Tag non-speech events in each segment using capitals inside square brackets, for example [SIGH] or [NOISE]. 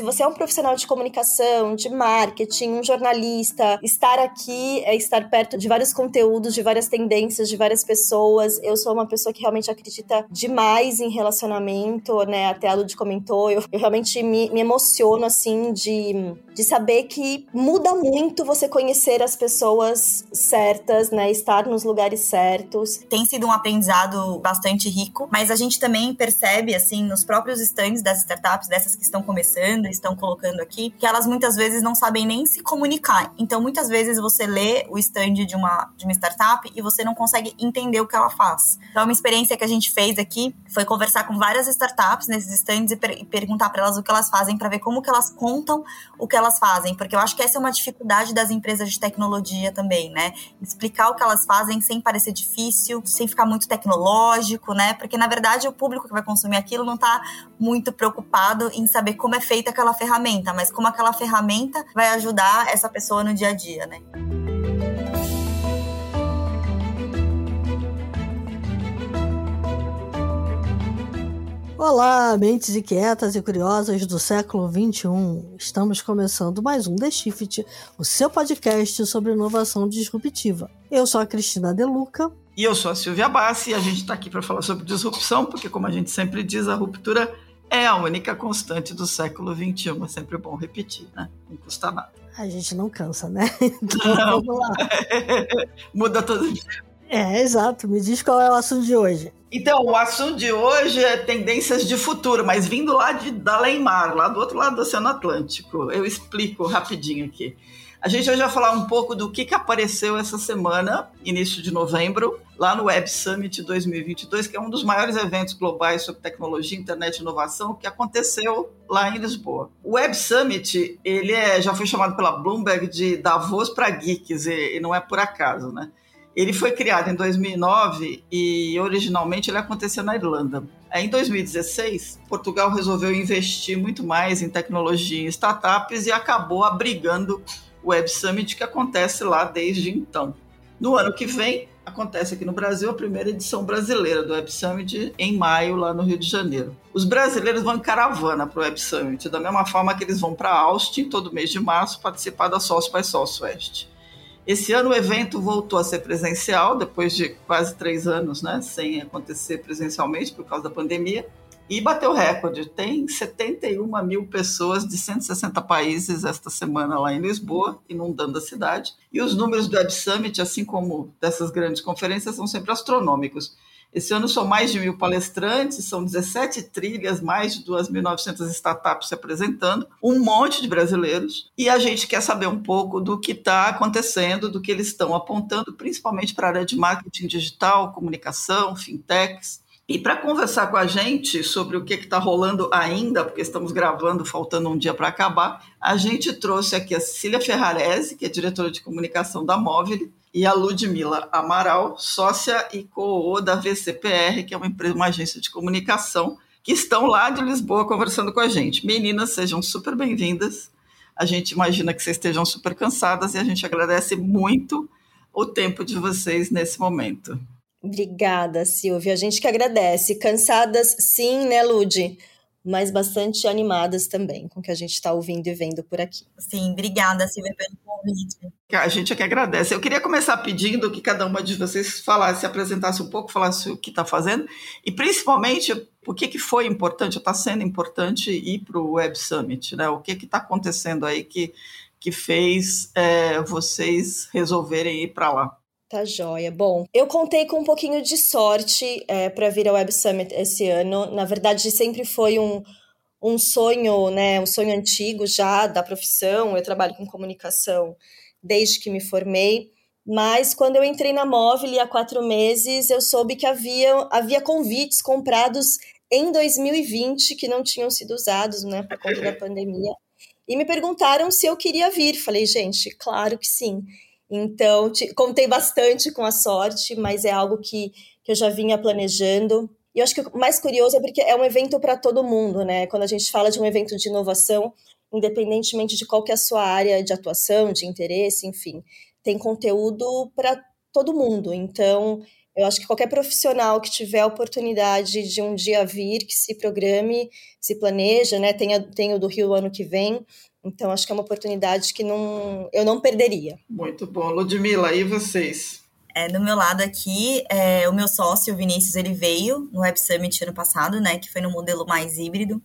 se você é um profissional de comunicação, de marketing, um jornalista, estar aqui é estar perto de vários conteúdos, de várias tendências, de várias pessoas. Eu sou uma pessoa que realmente acredita demais em relacionamento, né? Até a Lud comentou, eu, eu realmente me, me emociono, assim, de, de saber que muda muito você conhecer as pessoas certas, né? Estar nos lugares certos. Tem sido um aprendizado bastante rico, mas a gente também percebe, assim, nos próprios stands das startups, dessas que estão começando, estão colocando aqui, que elas muitas vezes não sabem nem se comunicar. Então, muitas vezes você lê o stand de uma, de uma startup e você não consegue entender o que ela faz. Então, uma experiência que a gente fez aqui foi conversar com várias startups nesses stands e, per e perguntar para elas o que elas fazem, para ver como que elas contam o que elas fazem, porque eu acho que essa é uma dificuldade das empresas de tecnologia também, né? Explicar o que elas fazem sem parecer difícil, sem ficar muito tecnológico, né? Porque na verdade o público que vai consumir aquilo não está muito preocupado em saber como é feita aquela ferramenta, mas como aquela ferramenta vai ajudar essa pessoa no dia a dia, né? Olá, mentes inquietas e curiosas do século XXI. Estamos começando mais um The Shift, o seu podcast sobre inovação disruptiva. Eu sou a Cristina Deluca. E eu sou a Silvia Bassi e a gente está aqui para falar sobre disrupção, porque, como a gente sempre diz, a ruptura é a única constante do século XXI. É sempre bom repetir, né? Não custa nada. A gente não cansa, né? [LAUGHS] Então, não. vamos lá. [LAUGHS] Muda todo dia. É, exato. Me diz qual é o assunto de hoje. Então, o assunto de hoje é tendências de futuro, mas vindo lá de Dalemar, lá do outro lado do Oceano Atlântico. Eu explico rapidinho aqui. A gente hoje vai falar um pouco do que, que apareceu essa semana, início de novembro, lá no Web Summit 2022, que é um dos maiores eventos globais sobre tecnologia, internet e inovação, que aconteceu lá em Lisboa. O Web Summit, ele é, já foi chamado pela Bloomberg de Davos para geeks, e, e não é por acaso, né? Ele foi criado em 2009 e originalmente ele aconteceu na Irlanda. Em 2016, Portugal resolveu investir muito mais em tecnologia e startups e acabou abrigando Web Summit que acontece lá desde então. No ano que vem, acontece aqui no Brasil a primeira edição brasileira do Web Summit em maio, lá no Rio de Janeiro. Os brasileiros vão em caravana para o Web Summit, da mesma forma que eles vão para Austin todo mês de março participar da Sócio by Southwest. Esse ano o evento voltou a ser presencial, depois de quase três anos né, sem acontecer presencialmente por causa da pandemia, e bateu recorde. Tem 71 mil pessoas de 160 países esta semana lá em Lisboa, inundando a cidade. E os números do Web Summit, assim como dessas grandes conferências, são sempre astronômicos. Esse ano são mais de mil palestrantes, são 17 trilhas, mais de 2.900 startups se apresentando, um monte de brasileiros, e a gente quer saber um pouco do que está acontecendo, do que eles estão apontando, principalmente para a área de marketing digital, comunicação, fintechs. E para conversar com a gente sobre o que está rolando ainda, porque estamos gravando, faltando um dia para acabar, a gente trouxe aqui a Cecília Ferrarese, que é diretora de comunicação da Móvel, e a Ludmila Amaral, sócia e co da VCPR, que é uma empresa, uma agência de comunicação, que estão lá de Lisboa conversando com a gente. Meninas, sejam super bem-vindas. A gente imagina que vocês estejam super cansadas e a gente agradece muito o tempo de vocês nesse momento. Obrigada, Silvia. A gente que agradece. Cansadas, sim, né, Lud? mas bastante animadas também com o que a gente está ouvindo e vendo por aqui. Sim, obrigada, Silvia, pelo convite. A gente é que agradece. Eu queria começar pedindo que cada uma de vocês falasse, apresentasse um pouco, falasse o que está fazendo e principalmente o que, que foi importante, está sendo importante ir para o Web Summit, né? O que está acontecendo aí que, que fez é, vocês resolverem ir para lá? Tá joia. Bom, eu contei com um pouquinho de sorte é, para vir ao Web Summit esse ano. Na verdade, sempre foi um, um sonho, né? Um sonho antigo já da profissão. Eu trabalho com comunicação desde que me formei. Mas quando eu entrei na Móvel há quatro meses, eu soube que havia, havia convites comprados em 2020 que não tinham sido usados, né, por conta da [LAUGHS] pandemia. E me perguntaram se eu queria vir. Falei, gente, claro que sim. Então, te, contei bastante com a sorte, mas é algo que, que eu já vinha planejando. E eu acho que o mais curioso é porque é um evento para todo mundo, né? Quando a gente fala de um evento de inovação, independentemente de qual que é a sua área de atuação, de interesse, enfim, tem conteúdo para todo mundo. Então, Eu acho que qualquer profissional que tiver a oportunidade de um dia vir, que se programe, se planeja, né? Tem, a, o do Rio ano que vem. Então, acho que é uma oportunidade que não, eu não perderia. Muito bom. Ludmilla, e vocês? É, do meu lado aqui, é, o meu sócio, o Vinícius, ele veio no Web Summit ano passado, né? Que foi no modelo mais híbrido.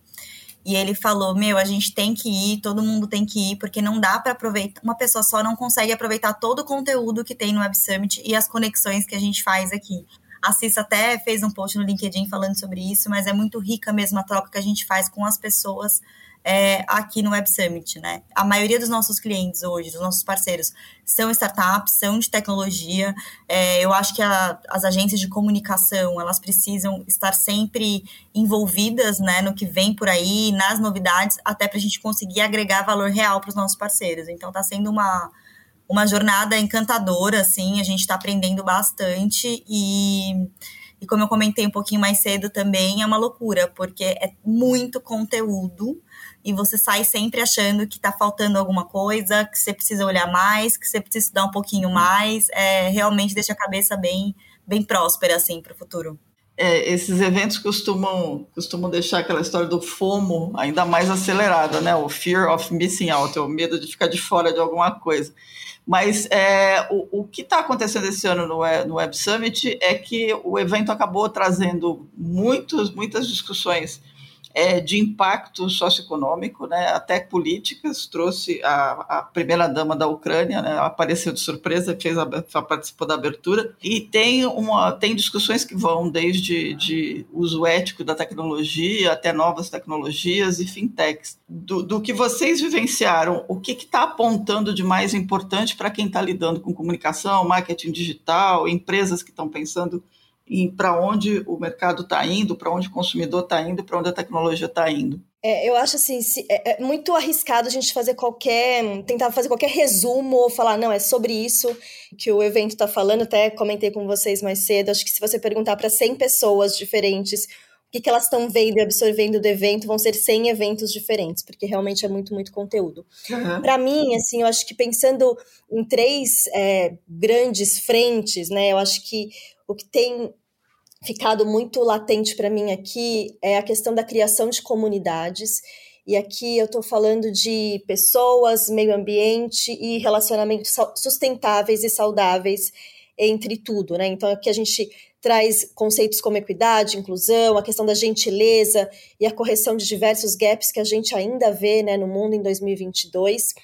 E ele falou: Meu, a gente tem que ir, todo mundo tem que ir, porque não dá para aproveitar. Uma pessoa só não consegue aproveitar todo o conteúdo que tem no Web Summit e as conexões que a gente faz aqui. A Cissa até fez um post no LinkedIn falando sobre isso, mas é muito rica mesmo a troca que a gente faz com as pessoas é, aqui no Web Summit, né? A maioria dos nossos clientes hoje, dos nossos parceiros, são startups, são de tecnologia. É, eu acho que a, as agências de comunicação, elas precisam estar sempre envolvidas, né, no que vem por aí, nas novidades, até para a gente conseguir agregar valor real para os nossos parceiros. Então, está sendo uma uma jornada encantadora, assim, a gente está aprendendo bastante e, e como eu comentei um pouquinho mais cedo também, é uma loucura, porque é muito conteúdo e você sai sempre achando que está faltando alguma coisa, que você precisa olhar mais, que você precisa estudar um pouquinho mais. É, realmente deixa a cabeça bem, bem próspera assim para o futuro. É, esses eventos costumam, costumam deixar aquela história do FOMO ainda mais acelerada, né? O Fear of Missing Out, é o medo de ficar de fora de alguma coisa. Mas é, o, o que está acontecendo esse ano no, no Web Summit é que o evento acabou trazendo muitos, muitas discussões é, de impacto socioeconômico, né, até políticas. Trouxe a, a primeira-dama da Ucrânia, né, apareceu de surpresa, fez a, participou da abertura. E tem, uma, tem discussões que vão desde de uso ético da tecnologia até novas tecnologias e fintechs. Do, do que vocês vivenciaram, o que está apontando de mais importante para quem está lidando com comunicação, marketing digital, empresas que estão pensando e para onde o mercado está indo, para onde o consumidor está indo, para onde a tecnologia está indo. É, eu acho assim, se, é, é, muito arriscado a gente fazer qualquer, tentar fazer qualquer resumo ou falar, não, é sobre isso que o evento está falando. Até comentei com vocês mais cedo. Acho que se você perguntar para 100 pessoas diferentes o que, que elas estão vendo e absorvendo do evento, vão ser 100 eventos diferentes, porque realmente é muito, muito conteúdo. Uhum. Para mim, assim, eu acho que pensando em três é, grandes frentes, né, eu acho que o que tem ficado muito latente para mim aqui é a questão da criação de comunidades. E aqui eu estou falando de pessoas, meio ambiente e relacionamentos sustentáveis e saudáveis entre tudo, né? Então aqui a gente traz conceitos como equidade, inclusão, a questão da gentileza e a correção de diversos gaps que a gente ainda vê né, no mundo em 2022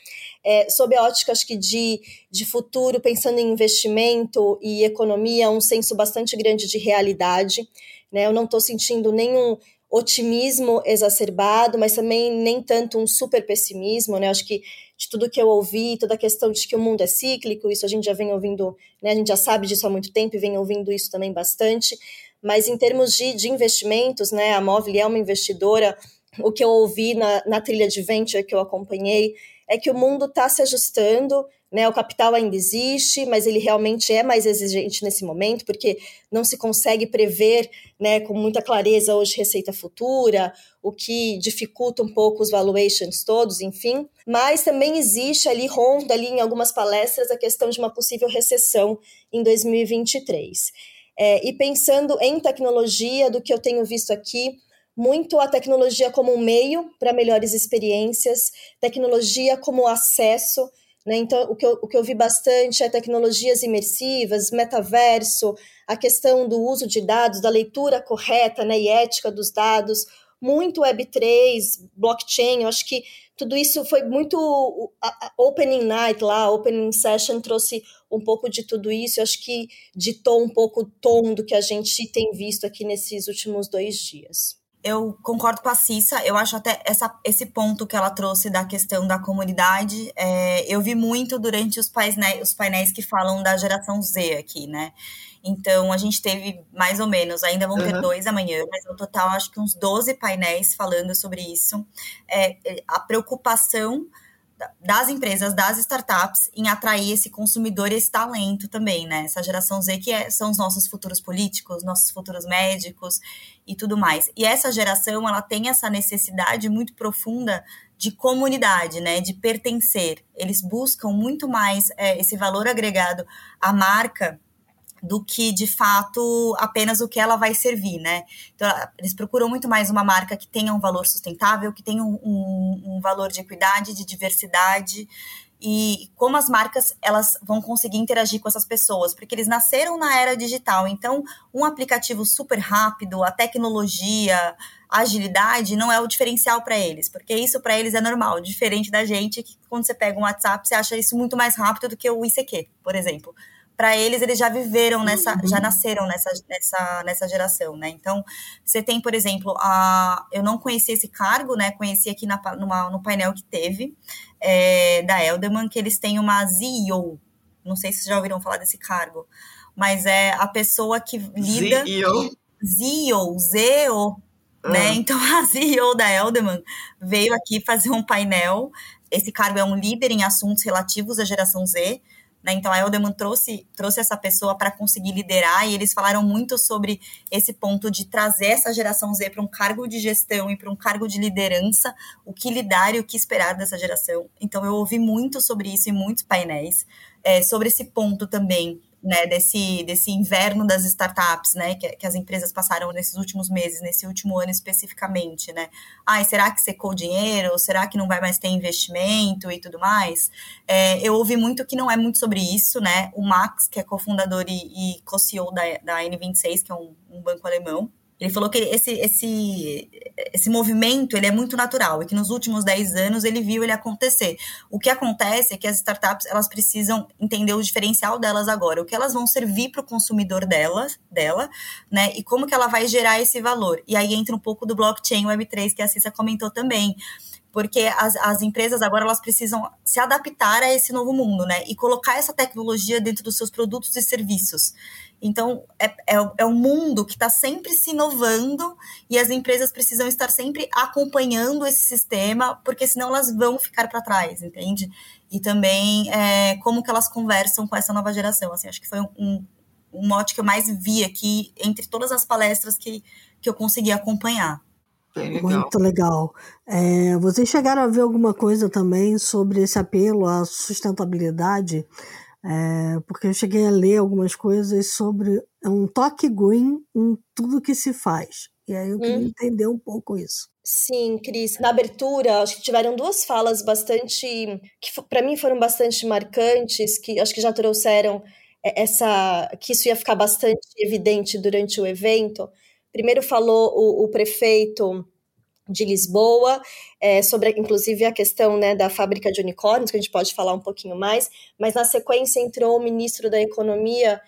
é, sob a ótica, acho que de, de futuro, pensando em investimento e economia, um senso bastante grande de realidade. Né? Eu não estou sentindo nenhum otimismo exacerbado, mas também nem tanto um super pessimismo, né? Acho que de tudo que eu ouvi, toda a questão de que o mundo é cíclico, isso a gente já vem ouvindo, né? A gente já sabe disso há muito tempo e vem ouvindo isso também bastante. Mas em termos de, de investimentos, né? A Móvel é uma investidora. O que eu ouvi na, na trilha de venture que eu acompanhei é que o mundo está se ajustando, né? O capital ainda existe, mas ele realmente é mais exigente nesse momento, porque não se consegue prever, né, com muita clareza hoje receita futura, o que dificulta um pouco os valuations todos, enfim. Mas também existe ali, ronda ali em algumas palestras, a questão de uma possível recessão em 2023. É, e pensando em tecnologia, do que eu tenho visto aqui, muito a tecnologia como um meio para melhores experiências, tecnologia como acesso. Né? Então, o que, eu, o que eu vi bastante é tecnologias imersivas, metaverso, a questão do uso de dados, da leitura correta né, e ética dos dados, muito Web3, blockchain. Eu acho que tudo isso foi muito. A, Opening Night lá, a Opening Session trouxe um pouco de tudo isso. Eu acho que ditou um pouco o tom do que a gente tem visto aqui nesses últimos dois dias eu concordo com a Cissa, eu acho até essa, esse ponto que ela trouxe da questão da comunidade, é, eu vi muito durante os painéis, os painéis que falam da geração Z aqui, né? Então, a gente teve mais ou menos, ainda vão ter uhum. dois amanhã, mas no total acho que uns 12 painéis falando sobre isso. É, a preocupação das empresas, das startups, em atrair esse consumidor e esse talento também, né? Essa geração Z que é, são os nossos futuros políticos, nossos futuros médicos e tudo mais. E essa geração, ela tem essa necessidade muito profunda de comunidade, né? De pertencer. Eles buscam muito mais é, esse valor agregado à marca do que de fato apenas o que ela vai servir, né? Então, eles procuram muito mais uma marca que tenha um valor sustentável, que tenha um, um, um valor de equidade, de diversidade e como as marcas elas vão conseguir interagir com essas pessoas, porque eles nasceram na era digital. Então, um aplicativo super rápido, a tecnologia, a agilidade não é o diferencial para eles, porque isso para eles é normal, diferente da gente que quando você pega um WhatsApp, você acha isso muito mais rápido do que o ICQ, por exemplo para eles, eles já viveram nessa, já nasceram nessa, nessa, nessa geração, né? Então, você tem, por exemplo, a, eu não conheci esse cargo, né? Conheci aqui na, numa, no painel que teve é, da Elderman, que eles têm uma CEO. Não sei se vocês já ouviram falar desse cargo, mas é a pessoa que lida. CEO. CEO, ZEO, né? Ah. Então, [LAUGHS] a CEO da Elderman veio aqui fazer um painel. Esse cargo é um líder em assuntos relativos à geração Z. Né? Então, a Elderman trouxe, trouxe essa pessoa para conseguir liderar e eles falaram muito sobre esse ponto de trazer essa geração Z para um cargo de gestão e para um cargo de liderança, o que lidar e o que esperar dessa geração. Então, eu ouvi muito sobre isso em muitos painéis, é, sobre esse ponto também né, desse, desse inverno das startups, né, que, que, as empresas passaram nesses últimos meses, nesse último ano especificamente, né? Ai, será que secou dinheiro? Será que não vai mais ter investimento e tudo mais? É, eu ouvi muito que não é muito sobre isso, né? O Max, que é cofundador e, e co-CEO da, da N26, que é um, um banco alemão, ele falou que esse, esse, esse movimento ele é muito natural e que nos últimos 10 anos ele viu ele acontecer. O que acontece é que as startups elas precisam entender o diferencial delas agora, o que elas vão servir para o consumidor delas, dela, né? E como que ela vai gerar esse valor. E aí entra um pouco do blockchain Web3 que a Cissa comentou também porque as, as empresas agora elas precisam se adaptar a esse novo mundo, né? E colocar essa tecnologia dentro dos seus produtos e serviços. Então, é, é, é um mundo que está sempre se inovando e as empresas precisam estar sempre acompanhando esse sistema, porque senão elas vão ficar para trás, entende? E também é, como que elas conversam com essa nova geração. Assim, acho que foi um, um mote que eu mais vi aqui entre todas as palestras que, que eu consegui acompanhar. Legal. Muito legal. É, vocês chegaram a ver alguma coisa também sobre esse apelo à sustentabilidade? É, porque eu cheguei a ler algumas coisas sobre um toque green em tudo que se faz. E aí eu queria hum. entender um pouco isso. Sim, Cris. Na abertura, acho que tiveram duas falas bastante. que para mim foram bastante marcantes, que acho que já trouxeram essa. que isso ia ficar bastante evidente durante o evento. Primeiro falou o, o prefeito de Lisboa, é, sobre inclusive a questão né, da fábrica de unicórnios, que a gente pode falar um pouquinho mais, mas na sequência entrou o ministro da Economia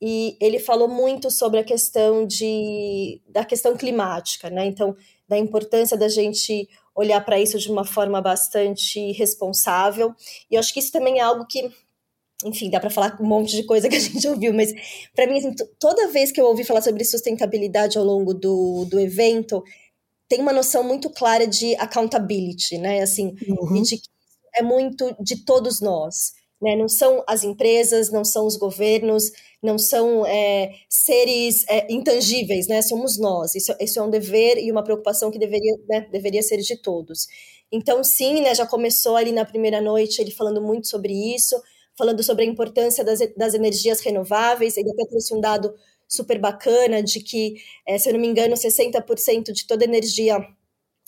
e ele falou muito sobre a questão de, da questão climática, né? Então, da importância da gente olhar para isso de uma forma bastante responsável. E eu acho que isso também é algo que enfim, dá para falar um monte de coisa que a [LAUGHS] gente ouviu, mas para mim, assim, toda vez que eu ouvi falar sobre sustentabilidade ao longo do, do evento, tem uma noção muito clara de accountability, né? Assim, uhum. e de que é muito de todos nós. Né? Não são as empresas, não são os governos, não são é, seres é, intangíveis, né? Somos nós. Isso, isso é um dever e uma preocupação que deveria, né, deveria ser de todos. Então, sim, né, já começou ali na primeira noite ele falando muito sobre isso, falando sobre a importância das, das energias renováveis. Ele até trouxe um dado super bacana de que, é, se eu não me engano, 60% de toda energia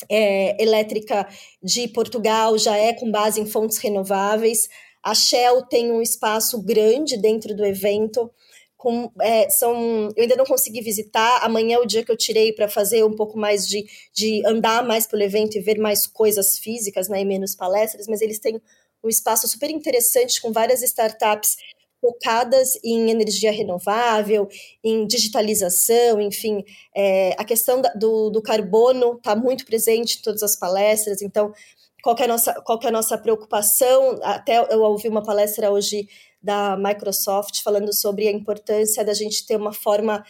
é, elétrica de Portugal já é com base em fontes renováveis. A Shell tem um espaço grande dentro do evento. Com, é, são, eu ainda não consegui visitar. Amanhã é o dia que eu tirei para fazer um pouco mais de, de andar mais pelo evento e ver mais coisas físicas né, e menos palestras, mas eles têm um espaço super interessante com várias startups focadas em energia renovável, em digitalização, enfim, é, a questão da, do, do carbono está muito presente em todas as palestras, então qual é a nossa, qual é a nossa preocupação? Até eu ouvi uma palestra hoje da Microsoft falando sobre a importância da gente ter uma forma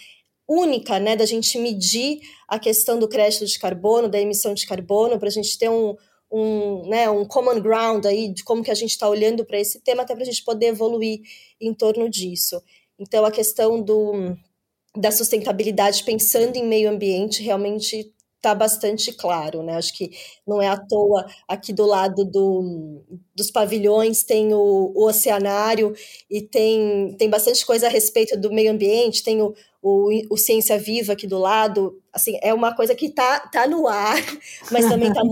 única, né, da gente medir a questão do crédito de carbono, da emissão de carbono, para a gente ter um, um, né, um common ground aí de como que a gente está olhando para esse tema, até para a gente poder evoluir em torno disso. Então, a questão do, da sustentabilidade pensando em meio ambiente realmente tá bastante claro, né? Acho que não é à toa aqui do lado do, dos pavilhões tem o, o, oceanário e tem, tem bastante coisa a respeito do meio ambiente, tem o, o, o Ciência Viva aqui do lado. Assim, é uma coisa que tá, tá no ar, [LAUGHS] mas também tá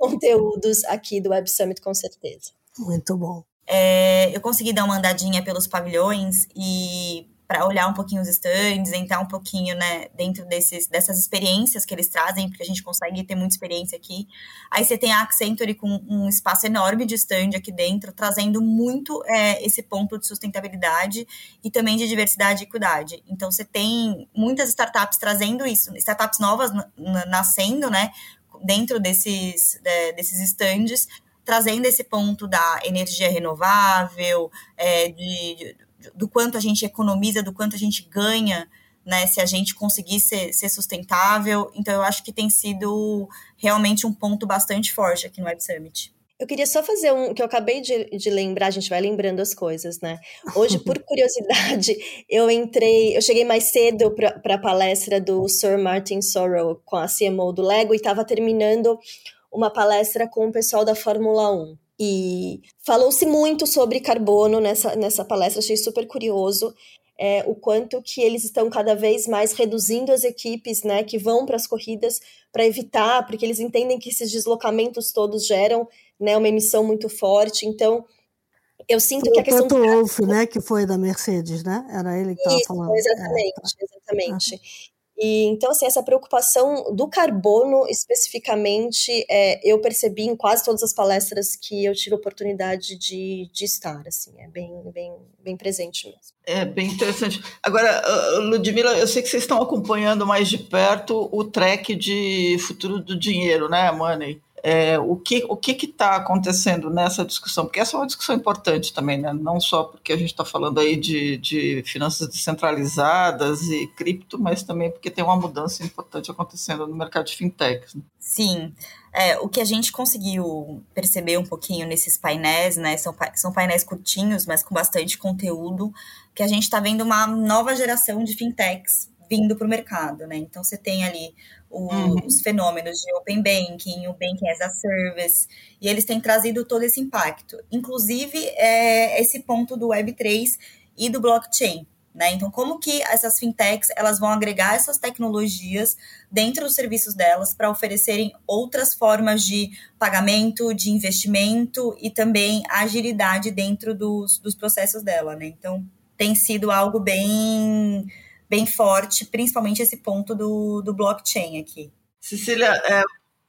conteúdos aqui do Web Summit, com certeza. Muito bom. É, eu consegui dar uma andadinha pelos pavilhões e para olhar um pouquinho os stands, entrar um pouquinho, né, dentro desses, dessas experiências que eles trazem, porque a gente consegue ter muita experiência aqui. Aí você tem a Accenture com um espaço enorme de stand aqui dentro, trazendo muito é, esse ponto de sustentabilidade e também de diversidade e equidade. Então você tem muitas startups trazendo isso, startups novas nascendo, né, dentro desses, de, desses stands, trazendo esse ponto da energia renovável, é, de, de do quanto a gente economiza, do quanto a gente ganha, né, se a gente conseguir ser, ser sustentável. Então, eu acho que tem sido realmente um ponto bastante forte aqui no Web Summit. Eu queria só fazer um que eu acabei de, de lembrar, a gente vai lembrando as coisas, né? Hoje, por [LAUGHS] curiosidade, eu entrei, eu cheguei mais cedo para a palestra do Sir Martin Sorrell com a CMO do Lego e estava terminando uma palestra com o pessoal da Fórmula 1. E falou-se muito sobre carbono nessa, nessa palestra, achei super curioso. É, o quanto que eles estão cada vez mais reduzindo as equipes né, que vão para as corridas para evitar, porque eles entendem que esses deslocamentos todos geram né, uma emissão muito forte. Então, eu sinto foi que a questão. O Wolff, né, que foi da Mercedes, né? Era ele que estava falando. Exatamente, é, tá. exatamente. E, então, assim, essa preocupação do carbono especificamente, é, eu percebi em quase todas as palestras que eu tive a oportunidade de, de estar, assim, é bem, bem, bem presente mesmo. É bem interessante. Agora, Ludmila, eu sei que vocês estão acompanhando mais de perto o track de futuro do dinheiro, né, Money? É, o que o que está acontecendo nessa discussão, porque essa é uma discussão importante também, né? não só porque a gente está falando aí de, de finanças descentralizadas e cripto, mas também porque tem uma mudança importante acontecendo no mercado de fintechs. Né? Sim, é, o que a gente conseguiu perceber um pouquinho nesses painéis, né, são, são painéis curtinhos, mas com bastante conteúdo, que a gente está vendo uma nova geração de fintechs vindo para o mercado, né? Então você tem ali o, uhum. os fenômenos de Open Banking, o Banking as a Service, e eles têm trazido todo esse impacto. Inclusive, é, esse ponto do Web3 e do blockchain. Né? Então, como que essas fintechs elas vão agregar essas tecnologias dentro dos serviços delas para oferecerem outras formas de pagamento, de investimento e também agilidade dentro dos, dos processos dela, né? Então, tem sido algo bem bem forte, principalmente esse ponto do, do blockchain aqui. Cecília, é,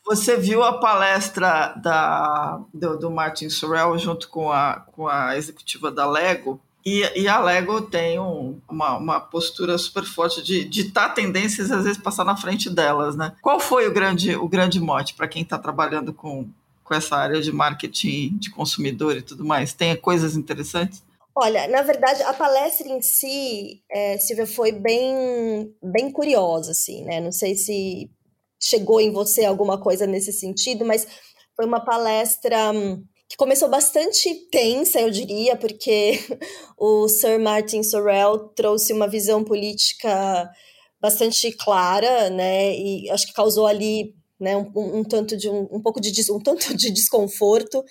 você viu a palestra da, do, do Martin Sorrell junto com a, com a executiva da Lego? E, e, a Lego tem um, uma, uma, postura super forte de ditar tendências e às vezes passar na frente delas, né? Qual foi o grande, o grande mote para quem está trabalhando com, com essa área de marketing de consumidor e tudo mais? Tem coisas interessantes? Olha, na verdade, a palestra em si, é, Silvia, foi bem, bem curiosa, assim, né? Não sei se chegou em você alguma coisa nesse sentido, mas foi uma palestra hum, que começou bastante tensa, eu diria, porque [LAUGHS] o Sir Martin Sorrell trouxe uma visão política bastante clara, né? E acho que causou ali né, um, um tanto de um, um pouco de um tanto de desconforto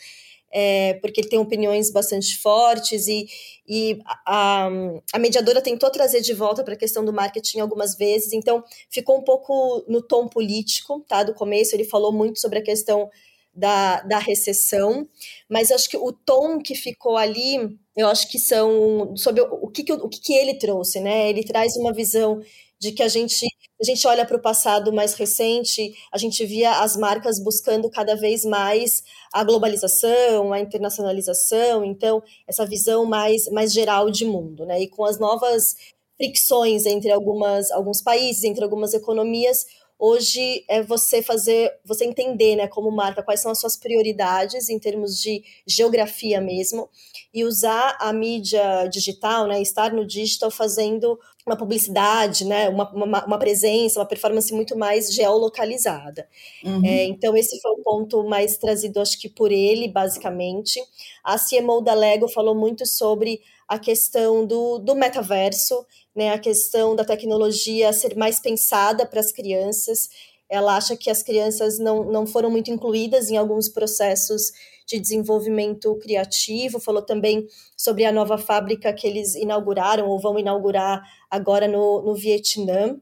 é, porque ele tem opiniões bastante fortes e, e a, a mediadora tentou trazer de volta para a questão do marketing algumas vezes, então ficou um pouco no tom político, tá? Do começo ele falou muito sobre a questão da, da recessão, mas acho que o tom que ficou ali, eu acho que são sobre o, o que, que, o que, que ele trouxe, né? Ele traz uma visão de que a gente a gente olha para o passado mais recente, a gente via as marcas buscando cada vez mais a globalização, a internacionalização, então essa visão mais, mais geral de mundo, né? E com as novas fricções entre algumas, alguns países, entre algumas economias, hoje é você fazer, você entender, né, como marca, quais são as suas prioridades em termos de geografia mesmo, e usar a mídia digital, né, estar no digital fazendo uma publicidade, né, uma, uma, uma, presença, uma performance muito mais geolocalizada. Uhum. É, então, esse foi o ponto mais trazido, acho que por ele, basicamente. A CMO da Lego falou muito sobre a questão do, do metaverso, né, a questão da tecnologia ser mais pensada para as crianças, ela acha que as crianças não, não foram muito incluídas em alguns processos de desenvolvimento criativo, falou também sobre a nova fábrica que eles inauguraram ou vão inaugurar agora no, no Vietnã.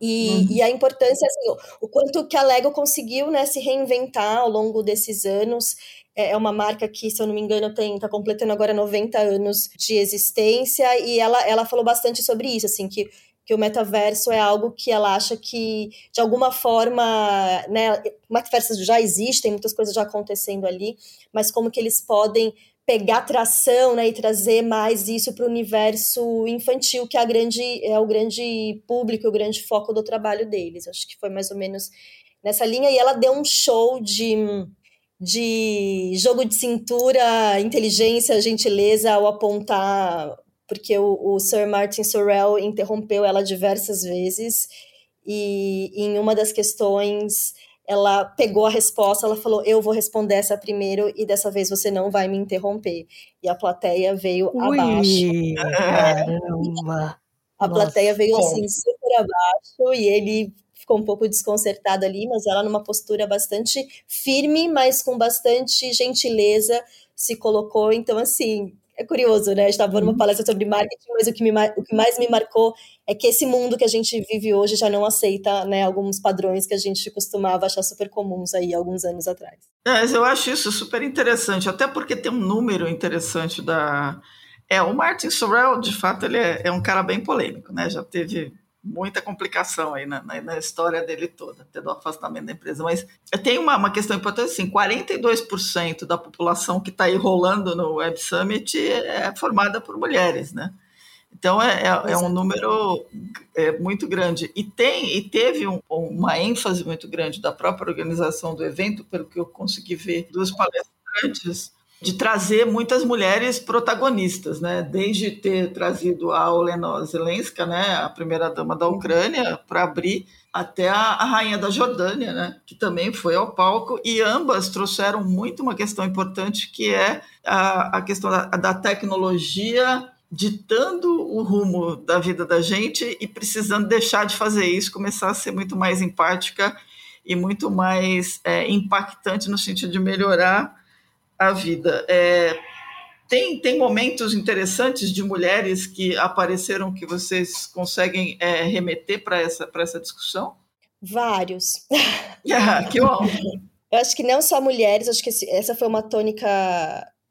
E, uhum. e, a importância, assim, o, o quanto que a Lego conseguiu né, se reinventar ao longo desses anos. É, é uma marca que, se eu não me engano, está completando agora 90 anos de existência, e ela, ela falou bastante sobre isso, assim, que que o metaverso é algo que ela acha que, de alguma forma, né, metaversos já existem, muitas coisas já acontecendo ali, mas como que eles podem pegar tração né, e trazer mais isso para o universo infantil, que é, a grande, é o grande público, o grande foco do trabalho deles. Acho que foi mais ou menos nessa linha. E ela deu um show de, de jogo de cintura, inteligência, gentileza ao apontar porque o, o Sir Martin Sorrell interrompeu ela diversas vezes e em uma das questões ela pegou a resposta, ela falou: Eu vou responder essa primeiro e dessa vez você não vai me interromper. E a plateia veio Ui, abaixo. Caramba! A Nossa. plateia veio assim super abaixo e ele ficou um pouco desconcertado ali, mas ela numa postura bastante firme, mas com bastante gentileza se colocou. Então, assim, é curioso, né? Estava numa uhum. palestra sobre marketing, mas o que, me, o que mais me marcou é que esse mundo que a gente vive hoje já não aceita né, alguns padrões que a gente costumava achar super comuns aí alguns anos atrás. É, eu acho isso super interessante, até porque tem um número interessante da. É, o Martin Sorrell, de fato, ele é, é um cara bem polêmico, né? Já teve muita complicação aí na, na, na, história dele toda, até do afastamento da empresa. Mas tem uma, uma questão importante, assim, 42% da população que está aí rolando no Web Summit é formada por mulheres, né? Então é, é, é um número é, muito grande. E tem e teve um, uma ênfase muito grande da própria organização do evento, pelo que eu consegui ver dos palestrantes, de trazer muitas mulheres protagonistas, né? Desde ter trazido a Olena Zelenska, né, a primeira dama da Ucrânia, para abrir, até a, a, rainha da Jordânia, né, que também foi ao palco, e ambas trouxeram muito uma questão importante que é a, a questão da, da tecnologia ditando o rumo da vida da gente e precisando deixar de fazer isso, começar a ser muito mais empática e muito mais é, impactante no sentido de melhorar a vida. É, tem, tem momentos interessantes de mulheres que apareceram que vocês conseguem é, remeter para essa, essa discussão? Vários. [LAUGHS] Ah, que bom. Eu acho que não só mulheres, acho que essa foi uma tônica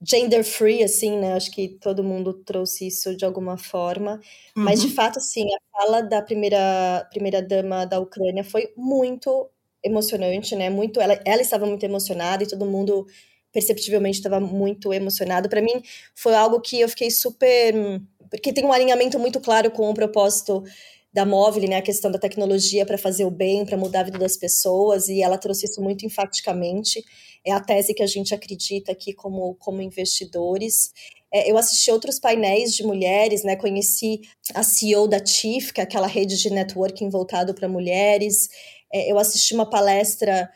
gender free, assim, né? Acho que todo mundo trouxe isso de alguma forma. Uhum. Mas, de uhum. fato, sim, a fala da primeira, primeira dama da Ucrânia foi muito emocionante, né? Muito, ela, ela estava muito emocionada e todo mundo perceptivelmente estava muito emocionado. Para mim, foi algo que eu fiquei super. Porque tem um alinhamento muito claro com o propósito da Móvel, né, a questão da tecnologia para fazer o bem, para mudar a vida das pessoas, e ela trouxe isso muito enfaticamente. É a tese que a gente acredita aqui como, como investidores. É, eu assisti outros painéis de mulheres, né, conheci a CEO da TIF, que é aquela rede de networking voltado para mulheres. É, eu assisti uma palestra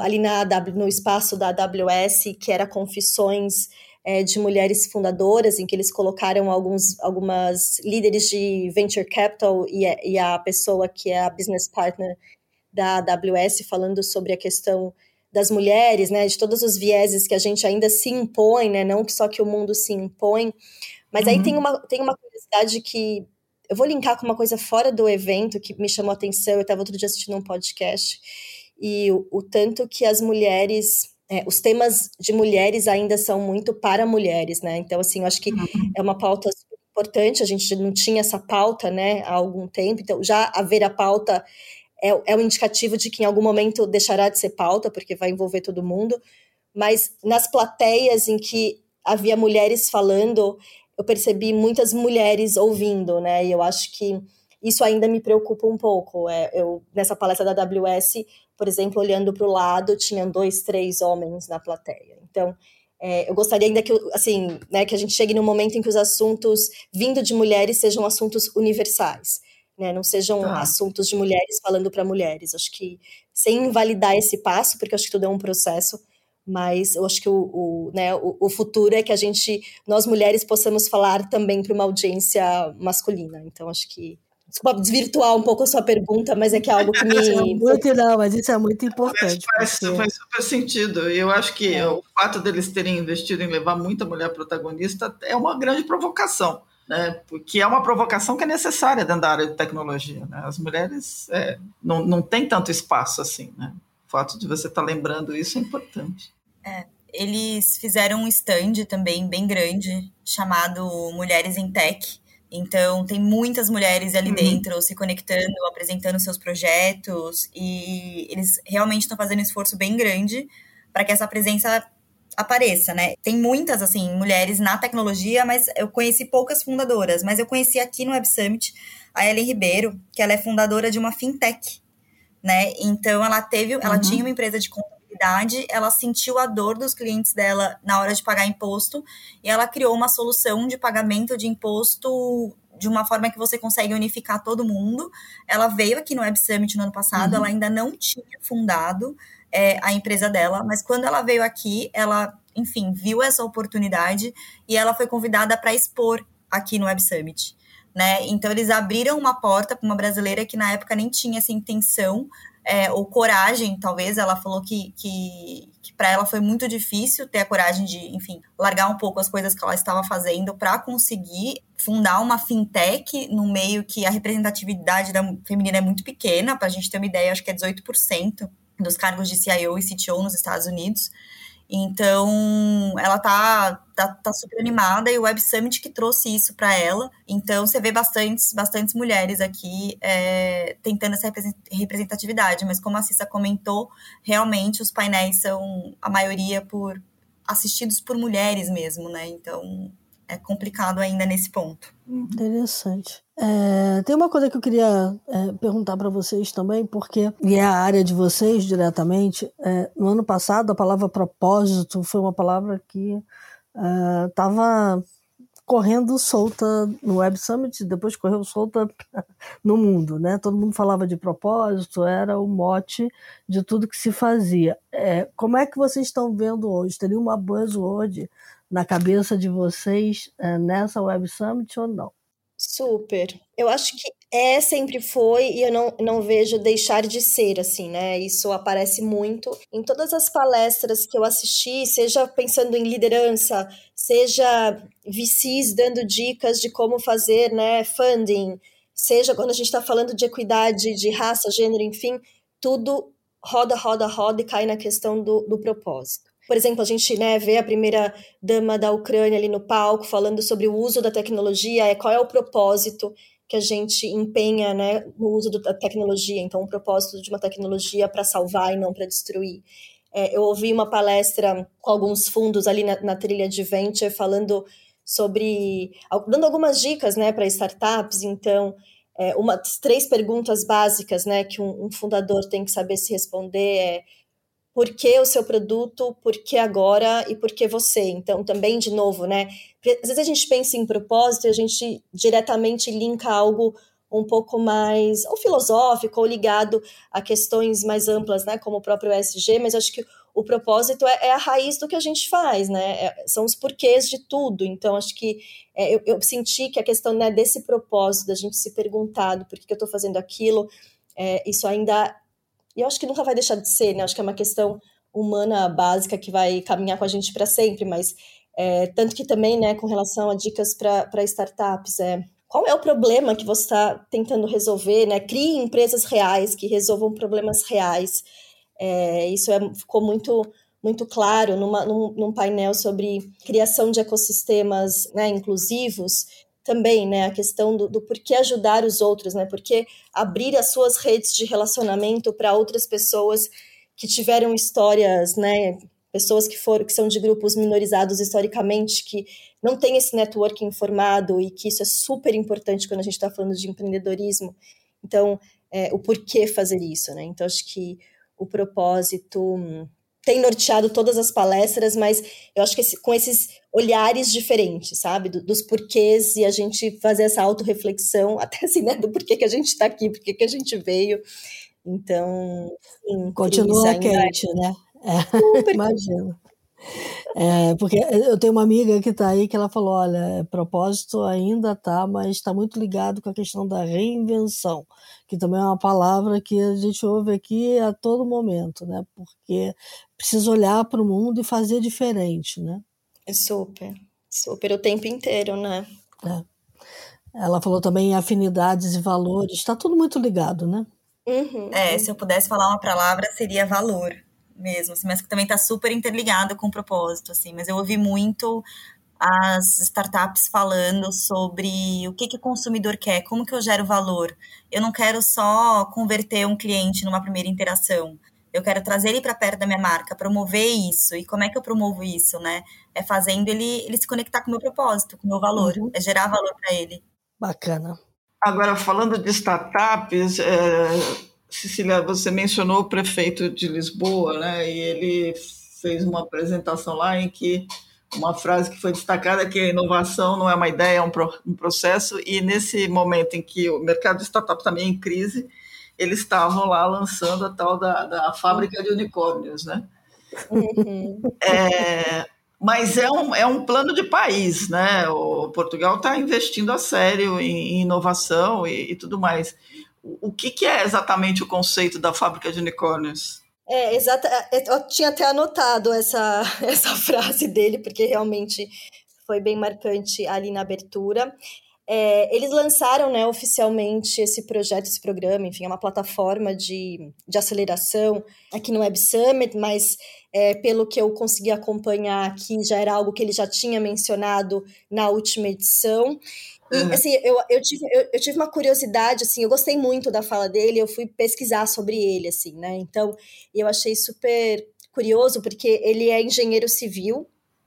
ali na, no espaço da AWS, que era Confissões é, de Mulheres Fundadoras, em que eles colocaram alguns, algumas líderes de Venture Capital e, e a pessoa que é a business partner da AWS falando sobre a questão das mulheres, né, de todos os vieses que a gente ainda se impõe, né, não só que o mundo se impõe, mas uhum. aí tem uma, tem uma curiosidade que eu vou linkar com uma coisa fora do evento que me chamou a atenção, eu estava outro dia assistindo um podcast, e o, o tanto que as mulheres é, os temas de mulheres ainda são muito para mulheres, né? Então, assim, eu acho que uhum. é uma pauta importante, a gente não tinha essa pauta, né, há algum tempo, então já haver a pauta é, é um indicativo de que em algum momento deixará de ser pauta, porque vai envolver todo mundo, mas nas plateias em que havia mulheres falando, eu percebi muitas mulheres ouvindo, né, e eu acho que isso ainda me preocupa um pouco. É, eu, nessa palestra da AWS, por exemplo, olhando para o lado, tinham dois, três homens na plateia. Então, é, eu gostaria ainda que, assim, né, que a gente chegue no momento em que os assuntos vindo de mulheres sejam assuntos universais, né, não sejam tá. assuntos de mulheres falando para mulheres. Acho que sem invalidar esse passo, porque acho que tudo é um processo, mas eu acho que o, o, né, o, o, futuro é que a gente, nós mulheres, possamos falar também para uma audiência masculina. Então, acho que Desculpa desvirtuar um pouco a sua pergunta, mas é que é algo que me. É muito, não, mas isso é muito importante. Faz, porque... faz super sentido. Eu acho que é. o fato deles terem investido em levar muita mulher protagonista é uma grande provocação. Né, porque é uma provocação que é necessária dentro da área de tecnologia. Né? As mulheres é, não, não têm tanto espaço assim. Né? O fato de você estar tá lembrando isso é importante. É, eles fizeram um stand também bem grande chamado Mulheres em Tech, então, tem muitas mulheres ali uhum. dentro se conectando, apresentando seus projetos, e eles realmente estão fazendo um esforço bem grande para que essa presença apareça, né? Tem muitas, assim, mulheres na tecnologia, mas eu conheci poucas fundadoras, mas eu conheci aqui no Web Summit a Ellen Ribeiro, que ela é fundadora de uma fintech, né? Então, ela teve, ela uhum. tinha uma empresa de contabilidade, ela sentiu a dor dos clientes dela na hora de pagar imposto e ela criou uma solução de pagamento de imposto de uma forma que você consegue unificar todo mundo. Ela veio aqui no Web Summit no ano passado, uhum. ela ainda não tinha fundado é, a empresa dela, mas quando ela veio aqui, ela, enfim, viu essa oportunidade e ela foi convidada para expor aqui no Web Summit. Né? Então eles abriram uma porta para uma brasileira que na época nem tinha essa intenção é, ou coragem, talvez. Ela falou que, que, que para ela foi muito difícil ter a coragem de, enfim, largar um pouco as coisas que ela estava fazendo para conseguir fundar uma fintech no meio que a representatividade da feminina é muito pequena. Para a gente ter uma ideia, acho que é 18% dos cargos de CIO e CTO nos Estados Unidos. Então, ela tá, tá, tá, super animada e o Web Summit que trouxe isso para ela. Então, você vê bastantes, bastantes mulheres aqui é, tentando essa representatividade. Mas como a Cissa comentou, realmente os painéis são a maioria por assistidos por mulheres mesmo, né? Então, é complicado ainda nesse ponto. Interessante. É, tem uma coisa que eu queria é, perguntar para vocês também, porque, e é a área de vocês diretamente, é, no ano passado a palavra propósito foi uma palavra que estava é, correndo solta no Web Summit, depois correu solta [LAUGHS] no mundo, né? Todo mundo falava de propósito, era o mote de tudo que se fazia. É, como é que vocês estão vendo hoje? Teria uma buzzword na cabeça de vocês é, nessa Web Summit ou não? Super. Eu acho que é, sempre foi, e eu não, não vejo deixar de ser, assim, né? Isso aparece muito em todas as palestras que eu assisti, seja pensando em liderança, seja VCs dando dicas de como fazer, né, funding, seja quando a gente está falando de equidade, de raça, gênero, enfim, tudo roda, roda, roda e cai na questão do, do propósito. Por exemplo, a gente né, vê a primeira dama da Ucrânia ali no palco falando sobre o uso da tecnologia, é qual é o propósito que a gente empenha né, no uso da tecnologia. Então, o propósito de uma tecnologia para salvar e não para destruir. É, eu ouvi uma palestra com alguns fundos ali na, na trilha de venture falando sobre, dando algumas dicas né, para startups. Então, é, uma, três perguntas básicas né, que um, um fundador tem que saber se responder é por que o seu produto, por que agora e por que você. Então, também, de novo, né? Às vezes a gente pensa em propósito e a gente diretamente linka algo um pouco mais ou filosófico ou ligado a questões mais amplas, né? Como o próprio ESG, mas acho que o propósito é, é a raiz do que a gente faz, né? É, são os porquês de tudo. Então, acho que é, eu, eu, senti que a questão né, desse propósito, da gente se perguntar do por que eu estou fazendo aquilo, é, isso ainda e eu acho que nunca vai deixar de ser, né? Acho que é uma questão humana básica que vai caminhar com a gente para sempre, mas é, tanto que também, né, com relação a dicas para startups, é qual é o problema que você está tentando resolver, né? Crie empresas reais que resolvam problemas reais. É, isso é, ficou muito muito claro numa, num, num, painel sobre criação de ecossistemas né, inclusivos também, né, a questão do, do porquê ajudar os outros, né, porque abrir as suas redes de relacionamento para outras pessoas que tiveram histórias, né, pessoas que foram que são de grupos minorizados historicamente, que não têm esse networking informado e que isso é super importante quando a gente está falando de empreendedorismo. Então, é, o porquê fazer isso, né? Então, acho que o propósito hum, tem norteado todas as palestras, mas eu acho que esse, com esses olhares diferentes, sabe? Do, dos porquês e a gente fazer essa autorreflexão, [LAUGHS] até assim, né? Do porquê que a gente está aqui, porquê que a gente veio. Então, sim, continua é quente, né? É, imagino. É, porque eu tenho uma amiga que está aí que ela falou: olha, propósito ainda tá, mas está muito ligado com a questão da reinvenção, que também é uma palavra que a gente ouve aqui a todo momento, né? Porque precisa olhar para o mundo e fazer diferente, né? É super, super o tempo inteiro, né? É. Ela falou também afinidades e valores, está tudo muito ligado, né? Uhum. É, se eu pudesse falar uma palavra, seria valor mesmo, assim, mas que também está super interligado com o propósito, assim. Mas eu ouvi muito as startups falando sobre o que, que o consumidor quer, como que eu gero valor. Eu não quero só converter um cliente numa primeira interação. Eu quero trazer ele para perto da minha marca, promover isso. E como é que eu promovo isso, né? É fazendo ele, ele se conectar com o meu propósito, com o meu valor. Uhum. É gerar valor para ele. Bacana. Agora, falando de startups, é, Cecília, você mencionou o prefeito de Lisboa, né? E ele fez uma apresentação lá em que uma frase que foi destacada é que a inovação não é uma ideia, é um, pro, um processo. E nesse momento em que o mercado de startup também é em crise, eles estavam lá lançando a tal da, da fábrica de unicórnios, né? Uhum. É, mas é um, é um plano de país, né? O Portugal está investindo a sério em, em inovação e, e, tudo mais. O, que, que, é exatamente o conceito da fábrica de unicórnios? É, exata. É, eu tinha até anotado essa, [LAUGHS] essa frase dele, porque realmente foi bem marcante ali na abertura. É, eles lançaram né, oficialmente esse projeto, esse programa, enfim, é uma plataforma de, de aceleração aqui no Web Summit, mas é, pelo que eu consegui acompanhar aqui, já era algo que ele já tinha mencionado na última edição. E, uhum. assim, eu, eu, tive, eu, eu, tive uma curiosidade, assim, eu gostei muito da fala dele, eu fui pesquisar sobre ele, assim, né? Então, eu achei super curioso, porque ele é engenheiro civil,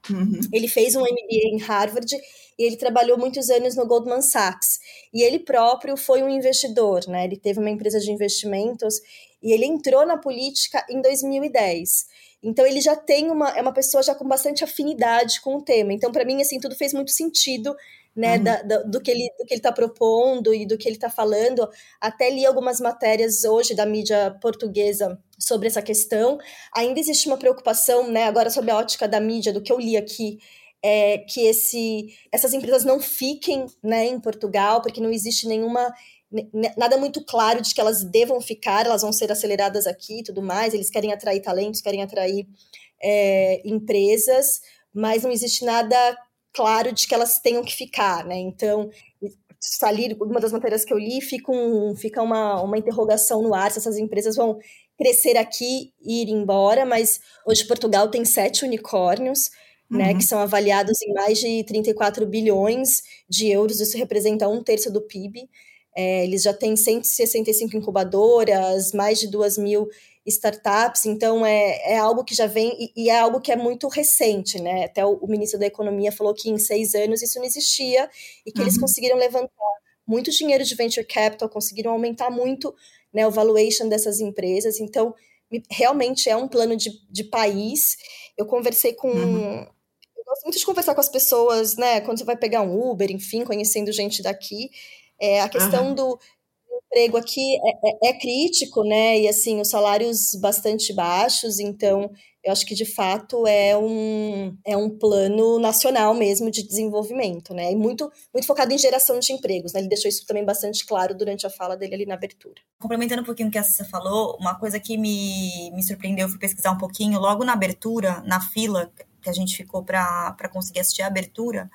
uhum. ele fez um MBA em Harvard, e ele trabalhou muitos anos no Goldman Sachs. E ele próprio foi um investidor, né? Ele teve uma empresa de investimentos e ele entrou na política em 2010. Então ele já tem uma é uma pessoa já com bastante afinidade com o tema. Então para mim assim tudo fez muito sentido, né, uhum. da, da, do que ele do que ele está propondo e do que ele está falando. Até li algumas matérias hoje da mídia portuguesa sobre essa questão. Ainda existe uma preocupação, né, agora sobre a ótica da mídia do que eu li aqui é, que esse, essas empresas não fiquem né, em Portugal, porque não existe nenhuma nada muito claro de que elas devam ficar, elas vão ser aceleradas aqui e tudo mais. Eles querem atrair talentos, querem atrair é, empresas, mas não existe nada claro de que elas tenham que ficar, né? Então, salir uma das matérias que eu li fica, um, fica uma, uma interrogação no ar se essas empresas vão crescer aqui e ir embora, mas hoje Portugal tem sete unicórnios, né, uhum. que são avaliados em mais de 34 bilhões de euros, isso representa um terço do PIB. É, eles já têm 165 incubadoras, mais de 2 mil startups, então é, é algo que já vem e, e é algo que é muito recente, né? Até o, o, ministro da Economia falou que em seis anos isso não existia e que uhum. eles conseguiram levantar muito dinheiro de venture capital, conseguiram aumentar muito né, o valuation dessas empresas, então realmente é um plano de, de país. Eu conversei com, uhum gosto muito de conversar com as pessoas, né? Quando você vai pegar um Uber, enfim, conhecendo gente daqui. É, a questão uhum. do emprego aqui é, é, é, crítico, né? E assim, os salários bastante baixos, então eu acho que de fato é um, é um plano nacional mesmo de desenvolvimento, né? E muito, muito focado em geração de empregos, né? Ele deixou isso também bastante claro durante a fala dele ali na abertura. Complementando um pouquinho o que a Cissa falou, uma coisa que me, me surpreendeu, eu fui pesquisar um pouquinho, logo na abertura, na fila, que a gente ficou para conseguir assistir a abertura,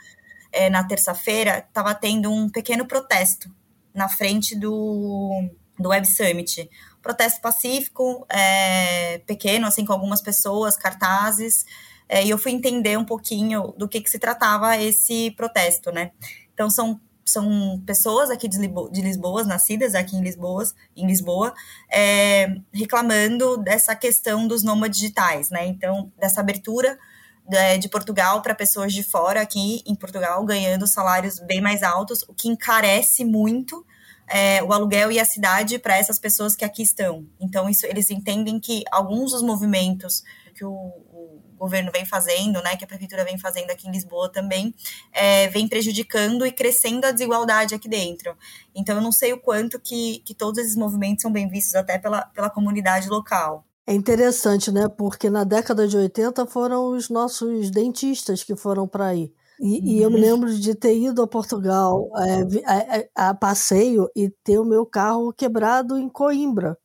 é, na terça-feira, estava tendo um pequeno protesto na frente do, do Web Summit. Protesto pacífico, é, pequeno, assim, com algumas pessoas, cartazes, é, e eu fui entender um pouquinho do que, que se tratava esse protesto, né? Então, são são pessoas aqui de Lisboa, de Lisboa, nascidas aqui em Lisboa, em Lisboa é, reclamando dessa questão dos nômades digitais, né? Então, dessa abertura de Portugal para pessoas de fora aqui em Portugal, ganhando salários bem mais altos, o que encarece muito é, o aluguel e a cidade para essas pessoas que aqui estão. Então, isso eles entendem que alguns dos movimentos que o, o governo vem fazendo, né, que a prefeitura vem fazendo aqui em Lisboa também, é, vem prejudicando e crescendo a desigualdade aqui dentro. Então, eu não sei o quanto que, que todos esses movimentos são bem vistos até pela, pela comunidade local. É interessante, né? Porque na década de 80 foram os nossos dentistas que foram para aí. E, e, eu me uhum. lembro de ter ido a Portugal é, a, a, passeio e ter o meu carro quebrado em Coimbra,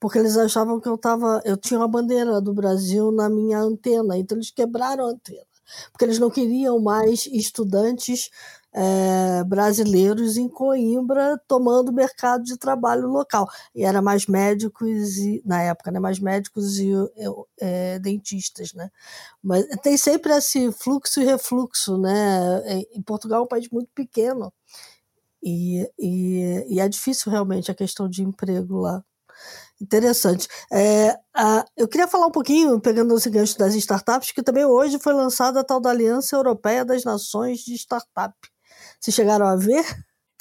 porque eles achavam que eu tava, eu tinha uma bandeira do Brasil na minha antena, então eles quebraram a antena, porque eles não queriam mais estudantes é, brasileiros em Coimbra tomando mercado de trabalho local. E era mais médicos, e, na época, né, mais médicos e é, dentistas. Né? Mas tem sempre esse fluxo e refluxo. Né? Em Portugal é um país muito pequeno e, e, e é difícil realmente a questão de emprego lá. Interessante. É, a, eu queria falar um pouquinho, pegando esse gancho das startups, que também hoje foi lançada a tal da Aliança Europeia das Nações de Startup. Vocês chegaram a ver?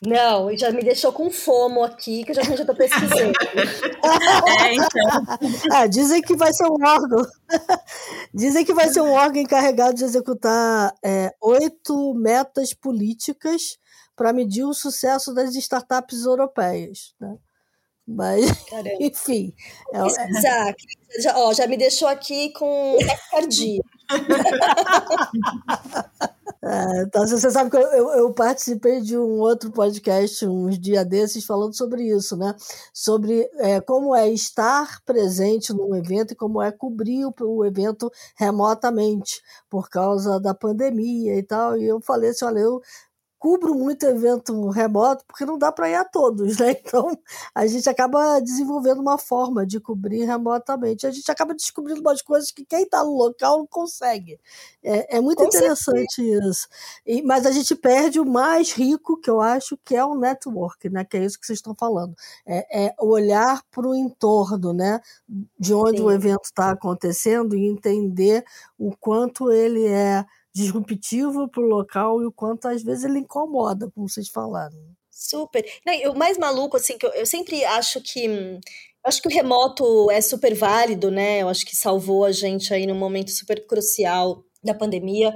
Não, já me deixou com fomo aqui, que eu já estou pesquisando. [LAUGHS] é, então. É, dizem que vai ser um órgão. [LAUGHS] dizem que vai ser um órgão encarregado de executar é, oito metas políticas para medir o sucesso das startups europeias. Né? Mas, Caramba. [LAUGHS] enfim. É, Isaac, já, ó, já me deixou aqui com taquicardia. É, então, você sabe que eu, eu, eu, participei de um outro podcast uns dias desses falando sobre isso, né? Sobre é, como é estar presente num evento e como é cobrir o, o, evento remotamente por causa da pandemia e tal. E eu falei assim: olha, eu cubro muito evento remoto porque não dá para ir a todos, né? [LAUGHS] Então a gente acaba desenvolvendo uma forma de cobrir remotamente. A gente acaba descobrindo umas coisas que quem está no local não consegue. É, é muito Com interessante certeza. isso. E, mas a gente perde o mais rico que eu acho que é o network, né? Que é isso que vocês estão falando. É, é olhar para o entorno, né? De onde Sim. o evento está acontecendo e entender o quanto ele é disruptivo para o local e o quanto às vezes ele incomoda, como vocês falaram. Super. Não, o mais maluco, assim, que eu, eu sempre acho que. Eu acho que o remoto é super válido, né? Eu acho que salvou a gente aí num momento super crucial da pandemia,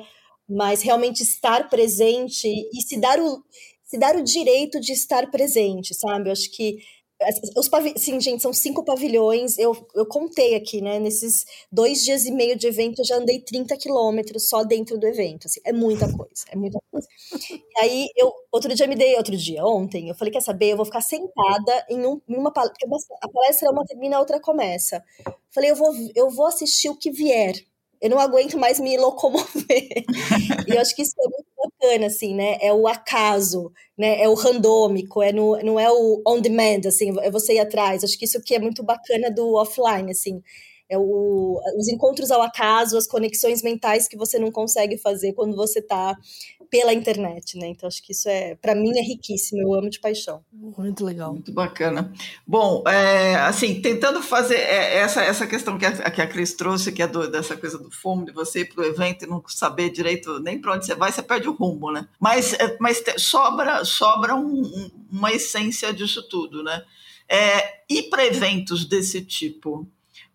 mas realmente estar presente e se dar o, se dar o direito de estar presente, sabe? Eu acho que os. Sim, gente, são cinco pavilhões. Eu, eu contei aqui, né? Nesses dois dias e meio de evento, eu já andei 30 quilômetros só dentro do evento. Assim, é muita coisa, é muita coisa. e aí, eu, outro dia me dei, outro dia, ontem, eu falei: quer saber? Eu vou ficar sentada em, um, em uma palestra. A palestra uma termina, a outra começa. Falei: eu vou, eu vou assistir o que vier eu não aguento mais me locomover. [LAUGHS] e eu acho que isso é muito bacana, assim, né? É o acaso, né? É o randômico, é no, não é o on demand, assim, é você ir atrás. Acho que isso que é muito bacana do offline, assim. É o, os encontros ao acaso, as conexões mentais que você não consegue fazer quando você está pela internet, né? Então acho que isso é, para mim, é riquíssimo. Eu amo de paixão. Muito legal. Muito bacana. Bom, é, assim, tentando fazer é, essa, essa questão que a, que a Cris trouxe, que é do, dessa coisa do fome, de você ir para o evento e não saber direito nem para onde você vai, você perde o rumo, né? Mas, é, mas te, sobra, sobra um, um, uma essência disso tudo, né? É, e para eventos desse tipo,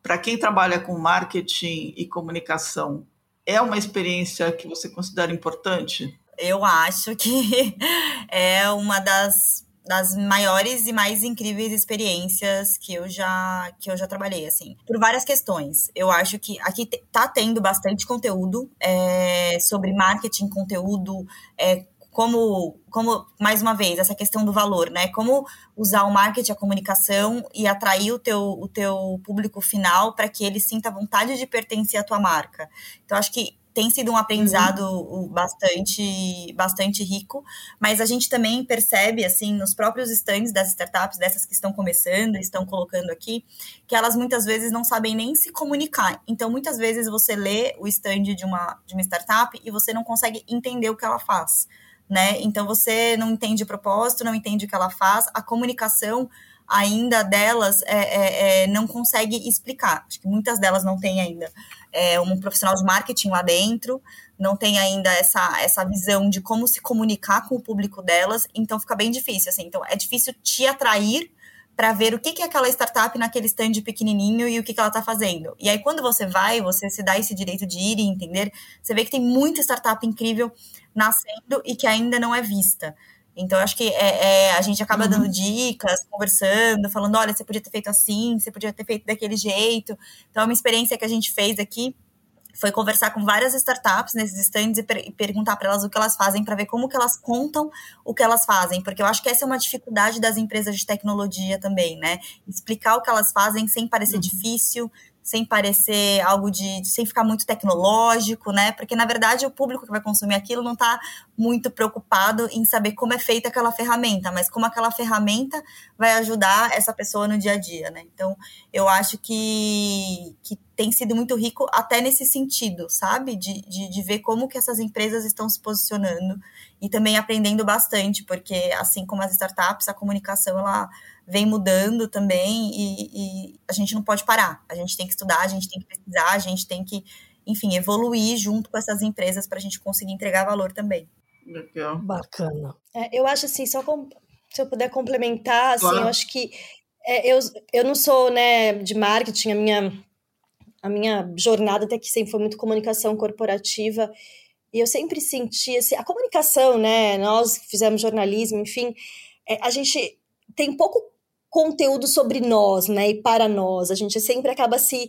para quem trabalha com marketing e comunicação, é uma experiência que você considera importante? eu acho que [LAUGHS] é uma das, das maiores e mais incríveis experiências que eu já que eu já trabalhei assim por várias questões eu acho que aqui tá tendo bastante conteúdo é, sobre marketing conteúdo é, como, como, mais uma vez, essa questão do valor, né? Como usar o marketing, a comunicação e atrair o teu, o teu público final para que ele sinta vontade de pertencer à tua marca. Então, acho que tem sido um aprendizado uhum. bastante, bastante rico, mas a gente também percebe, assim, nos próprios stands das startups, dessas que estão começando, estão colocando aqui, que elas muitas vezes não sabem nem se comunicar. Então, muitas vezes você lê o stand de uma, de uma startup e você não consegue entender o que ela faz. Né? Então você não entende o propósito, não entende o que ela faz, a comunicação ainda delas é, é, é, não consegue explicar. Acho que muitas delas não têm ainda é, um profissional de marketing lá dentro, não tem ainda essa, essa visão de como se comunicar com o público delas, então fica bem difícil. Assim. Então é difícil te atrair para ver o que, que é aquela startup naquele stand pequenininho e o que, que ela está fazendo. E aí, quando você vai, você se dá esse direito de ir e entender, você vê que tem muita startup incrível nascendo e que ainda não é vista. Então, acho que é, é a gente acaba uhum. dando dicas, conversando, falando: olha, você podia ter feito assim, você podia ter feito daquele jeito. Então, é uma experiência que a gente fez aqui foi conversar com várias startups nesses stands e, per e perguntar para elas o que elas fazem, para ver como que elas contam o que elas fazem, porque eu acho que essa é uma dificuldade das empresas de tecnologia também, né? Explicar o que elas fazem sem parecer uhum. difícil, sem parecer algo de. sem ficar muito tecnológico, né? Porque, na verdade, o público que vai consumir aquilo não está muito preocupado em saber como é feita aquela ferramenta, mas como aquela ferramenta vai ajudar essa pessoa no dia a dia, né? Então, eu acho que, que tem sido muito rico até nesse sentido, sabe? De, de, de ver como que essas empresas estão se posicionando e também aprendendo bastante, porque, assim como as startups, a comunicação, ela vem mudando também e, e, a gente não pode parar. A gente tem que estudar, a gente tem que pesquisar, a gente tem que, enfim, evoluir junto com essas empresas para a gente conseguir entregar valor também. Legal. Bacana. É, eu acho assim, só com, se eu puder complementar, assim, claro. eu acho que é, eu, eu não sou né, de marketing, a minha, a minha jornada até que sempre foi muito comunicação corporativa. E eu sempre senti assim, a comunicação, né? Nós que fizemos jornalismo, enfim, é, a gente tem pouco conteúdo sobre nós, né, e para nós. A gente sempre acaba se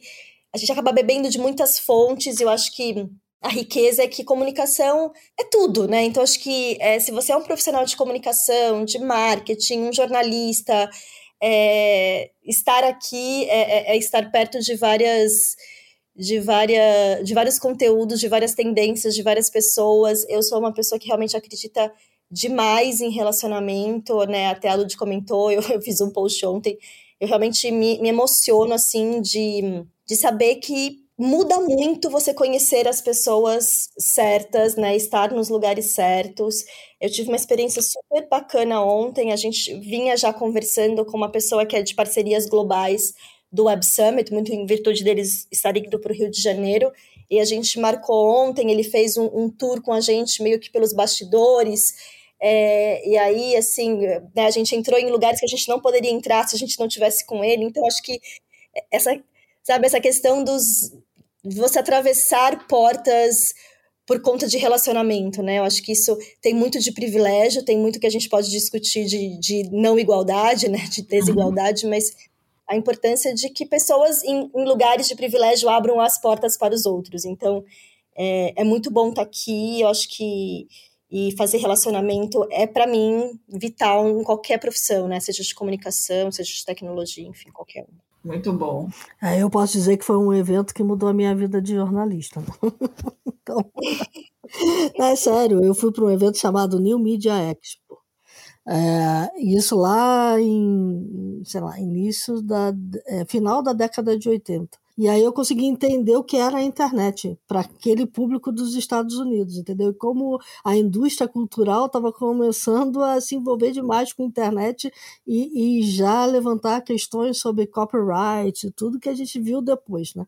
a gente acaba bebendo de muitas fontes, e eu acho que a riqueza é que comunicação é tudo, né? Então, acho que é, se você é um profissional de comunicação, de marketing, um jornalista, é, estar aqui é, é, é estar perto de várias. De, várias, de vários conteúdos, de várias tendências, de várias pessoas. Eu sou uma pessoa que realmente acredita demais em relacionamento, né? Até a Lud comentou, [LAUGHS] eu, eu fiz um post ontem. Eu realmente me, me emociono, assim, de, de saber que muda muito você conhecer as pessoas certas, né? Estar nos lugares certos. Eu tive uma experiência super bacana ontem. A gente vinha já conversando com uma pessoa que é de parcerias globais do Web Summit, muito em virtude deles estarem indo para o Rio de Janeiro. E a gente marcou ontem, ele fez um, um tour com a gente, meio que pelos bastidores. É, e aí, assim, né, a gente entrou em lugares que a gente não poderia entrar se a gente não tivesse com ele. Então, acho que essa, sabe, essa questão dos você atravessar portas por conta de relacionamento, né? Eu acho que isso tem muito de privilégio, tem muito que a gente pode discutir de, de não igualdade, né? De desigualdade, uhum. mas a importância de que pessoas em, em, lugares de privilégio abram as portas para os outros. Então, é, é muito bom estar aqui. Eu acho que e fazer relacionamento é, para mim, vital em qualquer profissão, né? Seja de comunicação, seja de tecnologia, enfim, qualquer um. Muito bom. É, eu posso dizer que foi um evento que mudou a minha vida de jornalista. [LAUGHS] então, [LAUGHS] é sério, eu fui para um evento chamado New Media Expo. É, isso lá em, sei lá, início da, é, final da década de 80. E aí eu consegui entender o que era a internet para aquele público dos Estados Unidos, entendeu? E como a indústria cultural estava começando a se envolver demais com a internet e, e já levantar questões sobre copyright, tudo que a gente viu depois, né?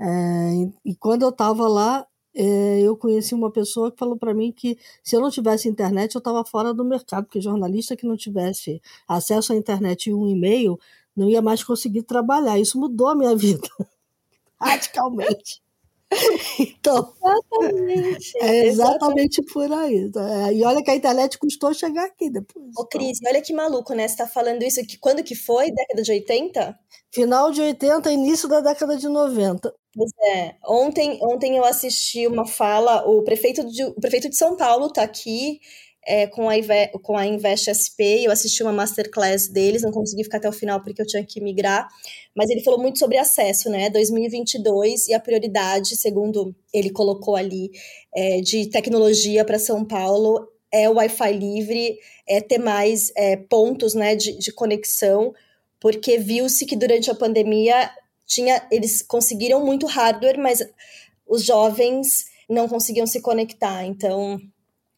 É, e quando eu estava lá, é, eu conheci uma pessoa que falou para mim que se eu não tivesse internet eu estava fora do mercado, porque jornalista que não tivesse acesso à internet e um e-mail não ia mais conseguir trabalhar. Isso mudou a minha [LAUGHS] vida radicalmente. [LAUGHS] Então, exatamente, é exatamente, por aí. É, e olha que a internet custou chegar aqui depois. Ô, Cris, olha que maluco, né? Você tá falando isso aqui. Quando que foi? Década de 80? Final de 80, início da década de 90. Pois é. Ontem, ontem eu assisti uma fala, o prefeito de, o prefeito de São Paulo tá aqui é, com, a, com a Invest SP, eu assisti uma masterclass deles, não consegui ficar até o final porque eu tinha que migrar, mas ele falou muito sobre acesso, né, 2022 e a prioridade, segundo ele colocou ali, é, de tecnologia para São Paulo é o Wi-Fi livre, é ter mais é, pontos, né, de, de conexão, porque viu-se que durante a pandemia tinha, eles conseguiram muito hardware, mas os jovens não conseguiam se conectar, então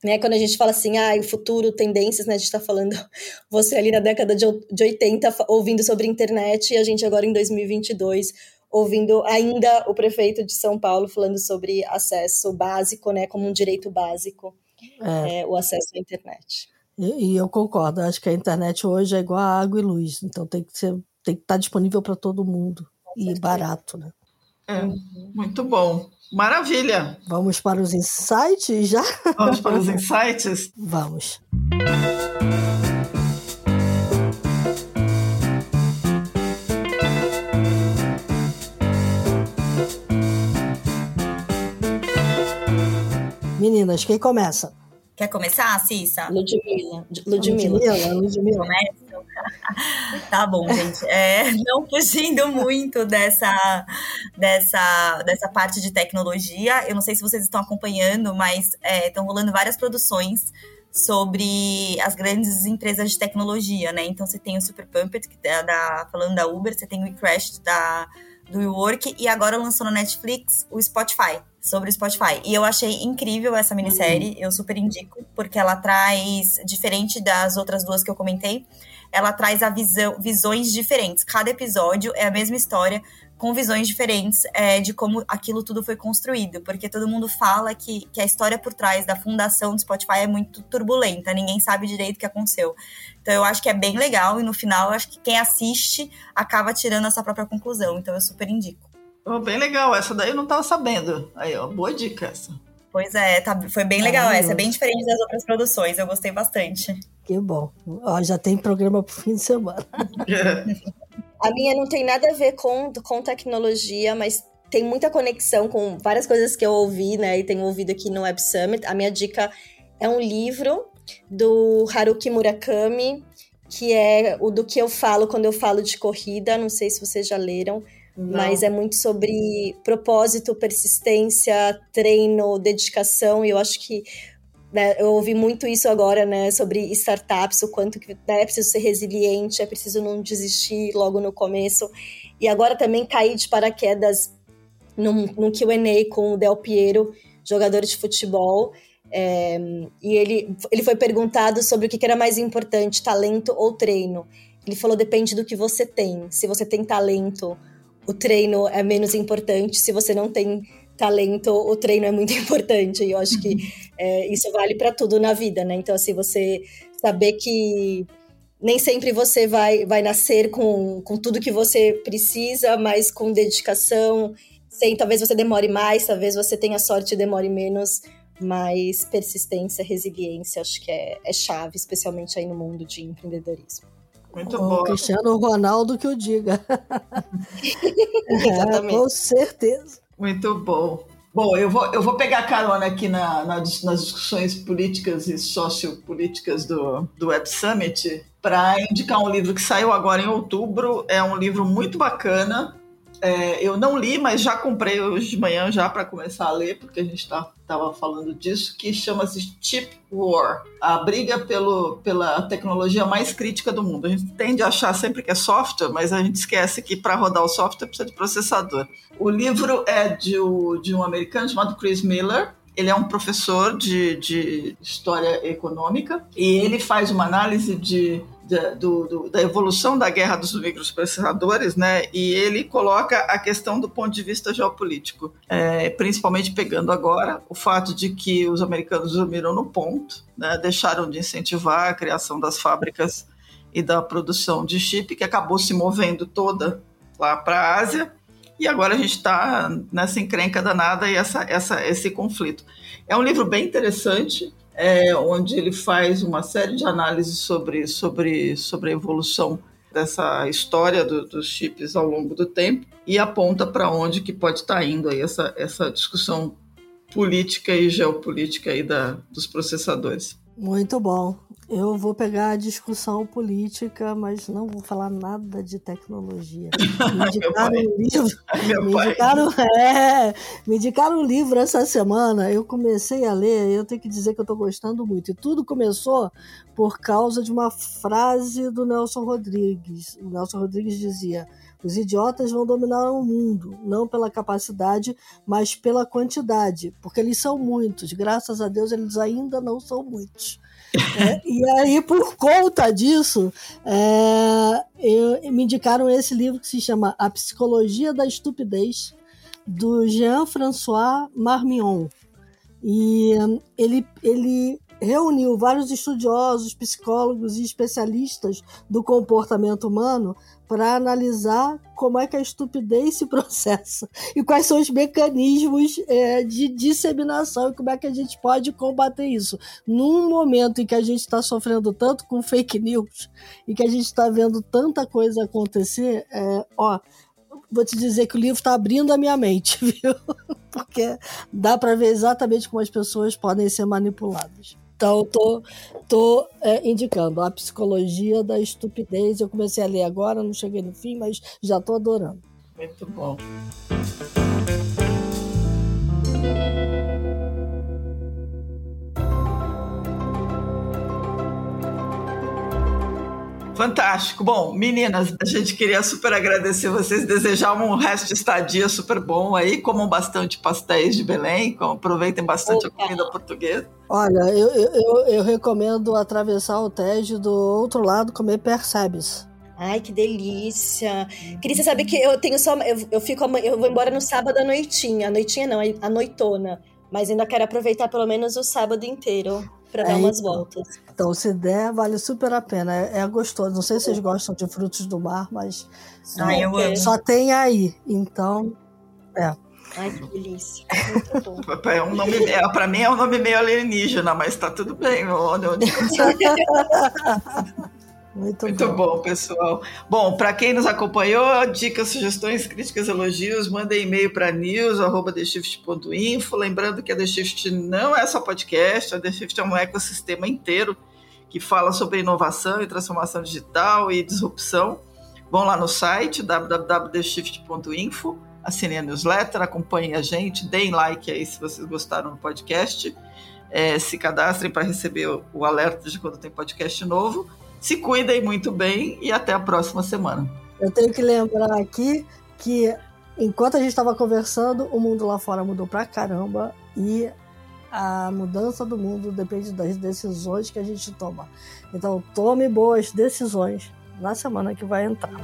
né, quando a gente fala assim, ah, o futuro, tendências, né, a gente está falando [LAUGHS] você ali na década de, de 80 ouvindo sobre internet e a gente agora em 2022 ouvindo ainda o prefeito de São Paulo falando sobre acesso básico, né, como um direito básico, é. É, o acesso à internet. E, e, eu concordo, acho que a internet hoje é igual a água e luz, então tem que ser, tem que estar disponível para todo mundo e barato, né? É, uhum. muito bom. Maravilha! Vamos para os insights já? Vamos para os insights? Vamos. Meninas, quem começa? Quer começar, Cissa? Ludmila. Ludmila. Ludmila. Ludmila. [LAUGHS] tá bom, gente. É, não fugindo muito dessa, dessa, dessa parte de tecnologia. Eu não sei se vocês estão acompanhando, mas é, estão rolando várias produções sobre as grandes empresas de tecnologia, né? Então você tem o Super Pumped, que é da, falando da Uber, você tem o WeCrash da do WeWork e agora lançou na Netflix o Spotify, sobre o Spotify. E eu achei incrível essa minissérie, uhum. eu super indico, porque ela traz, diferente das outras duas que eu comentei, ela traz a visão, visões diferentes. Cada episódio é a mesma história, com visões diferentes é, de como aquilo tudo foi construído, porque todo mundo fala que, que a história por trás da fundação do Spotify é muito turbulenta, ninguém sabe direito o que aconteceu. Então eu acho que é bem legal e no final eu acho que quem assiste acaba tirando essa própria conclusão, então eu super indico. Oh, bem legal, essa daí eu não estava sabendo. Aí, ó, boa dica essa. Pois é, tá, foi bem legal essa, é bem diferente das outras produções, eu gostei bastante. Que bom. Ó, já tem programa pro fim de semana. [LAUGHS] A minha não tem nada a ver com, com tecnologia, mas tem muita conexão com várias coisas que eu ouvi, né? E tenho ouvido aqui no Web Summit. A minha dica é um livro do Haruki Murakami, que é o do que eu falo quando eu falo de corrida. Não sei se vocês já leram, não. mas é muito sobre propósito, persistência, treino, dedicação. E eu acho que né, eu ouvi muito isso agora, né, sobre startups, o quanto que né, é preciso ser resiliente, é preciso não desistir logo no começo. E agora também caí de paraquedas num, num Q&A com o Del Piero, jogador de futebol, é, e ele, ele foi perguntado sobre o que era mais importante, talento ou treino. Ele falou, depende do que você tem. Se você tem talento, o treino é menos importante. Se você não tem talento, o treino é muito [LAUGHS] importante. E eu acho que é, isso vale para tudo na vida, né? Então, assim, você saber que nem sempre você vai, vai nascer com, com tudo que você precisa, mas com dedicação. Sem, talvez você demore mais, talvez você tenha sorte e demore menos, mas persistência, resiliência, acho que é, é chave, especialmente aí no mundo de empreendedorismo. Muito bom. Cristiano Ronaldo que eu diga. [LAUGHS] [LAUGHS] Exatamente. É, com certeza. Muito bom. Bom, eu vou, eu vou pegar carona aqui na, na, nas discussões políticas e sociopolíticas do, do Web Summit para indicar um livro que saiu agora em outubro. É um livro muito bacana, é, eu não li, mas já comprei hoje de manhã já para começar a ler, porque a gente estava tá, falando disso, que chama-se Chip War, a briga pelo, pela tecnologia mais crítica do mundo. A gente tende a achar sempre que é software, mas a gente esquece que para rodar o software precisa de processador. O livro é de, de um americano chamado Chris Miller, ele é um professor de, de história econômica e ele faz uma análise de da, do, do, da evolução da guerra dos microprocessadores, né? E ele coloca a questão do ponto de vista geopolítico, é, principalmente pegando agora o fato de que os americanos dormiram no ponto, né? Deixaram de incentivar a criação das fábricas e da produção de chip, que acabou se movendo toda lá para a Ásia. E agora a gente está nessa encrenca danada e essa, essa, esse conflito. É um livro bem interessante, é, onde ele faz uma série de análises sobre, sobre, sobre a evolução dessa história do, dos chips ao longo do tempo e aponta para onde que pode estar tá indo aí essa, essa discussão política e geopolítica aí da, dos processadores. Muito bom. Eu vou pegar a discussão política, mas não vou falar nada de tecnologia. [LAUGHS] Me indicaram um livro. [LAUGHS] Me indicaram, é, me indicaram um livro essa semana. Eu comecei a ler, eu tenho que dizer que eu estou gostando muito. E tudo começou por causa de uma frase do Nelson Rodrigues. O Nelson Rodrigues dizia: os idiotas vão dominar o mundo, não pela capacidade, mas pela quantidade, porque eles são muitos. Graças a Deus, eles ainda não são muitos. E aí, por conta disso, é, eu, me indicaram esse livro que se chama A Psicologia da Estupidez, do Jean-François Marmion. E ele, ele reuniu vários estudiosos, psicólogos e especialistas do comportamento humano para analisar como é que a estupidez se processa e quais são os mecanismos é, de disseminação e como é que a gente pode combater isso. Num momento em que a gente está sofrendo tanto com fake news e que a gente está vendo tanta coisa acontecer, é, ó, vou te dizer que o livro está abrindo a minha mente, [LAUGHS] viu? Porque dá para ver exatamente como as pessoas podem ser manipuladas. Então, tô, tô é, indicando a psicologia da estupidez. Eu comecei a ler agora, não cheguei no fim, mas já tô adorando. Muito bom. Fantástico. Bom, meninas, a gente queria super agradecer vocês, desejar um resto de estadia super bom aí, comam bastante pastéis de Belém, aproveitem bastante Opa. a comida portuguesa. Olha, eu, eu, eu recomendo atravessar o Tejo do outro lado comer percebes. Ai, que delícia. Queria saber que eu tenho só. Eu, eu fico eu vou embora no sábado à noitinha. A noitinha não, a noitona. Mas ainda quero aproveitar pelo menos o sábado inteiro para dar é, umas então. voltas. Então, se der, vale super a pena. É, é gostoso. Não sei se vocês gostam de frutos do mar, mas ah, eu amo. só tem aí. Então, é. Ai, que delícia. [LAUGHS] Muito bom. É um nome, é, pra mim é um nome meio alienígena, mas tá tudo bem. [LAUGHS] [LAUGHS] Muito, Muito bom. bom. pessoal. Bom, para quem nos acompanhou, dicas, sugestões, críticas, elogios, mandem e-mail para news@theshift.info. Lembrando que a The Shift não é só podcast, a The Shift é um ecossistema inteiro que fala sobre inovação e transformação digital e disrupção. Vão lá no site www.theshift.info, assinem a newsletter, acompanhem a gente, deem like aí se vocês gostaram do podcast, é, se cadastrem para receber o, o alerta de quando tem podcast novo se cuidem muito bem e até a próxima semana. Eu tenho que lembrar aqui que enquanto a gente estava conversando, o mundo lá fora mudou pra caramba e a mudança do mundo depende das decisões que a gente toma. Então, tome boas decisões na semana que vai entrar.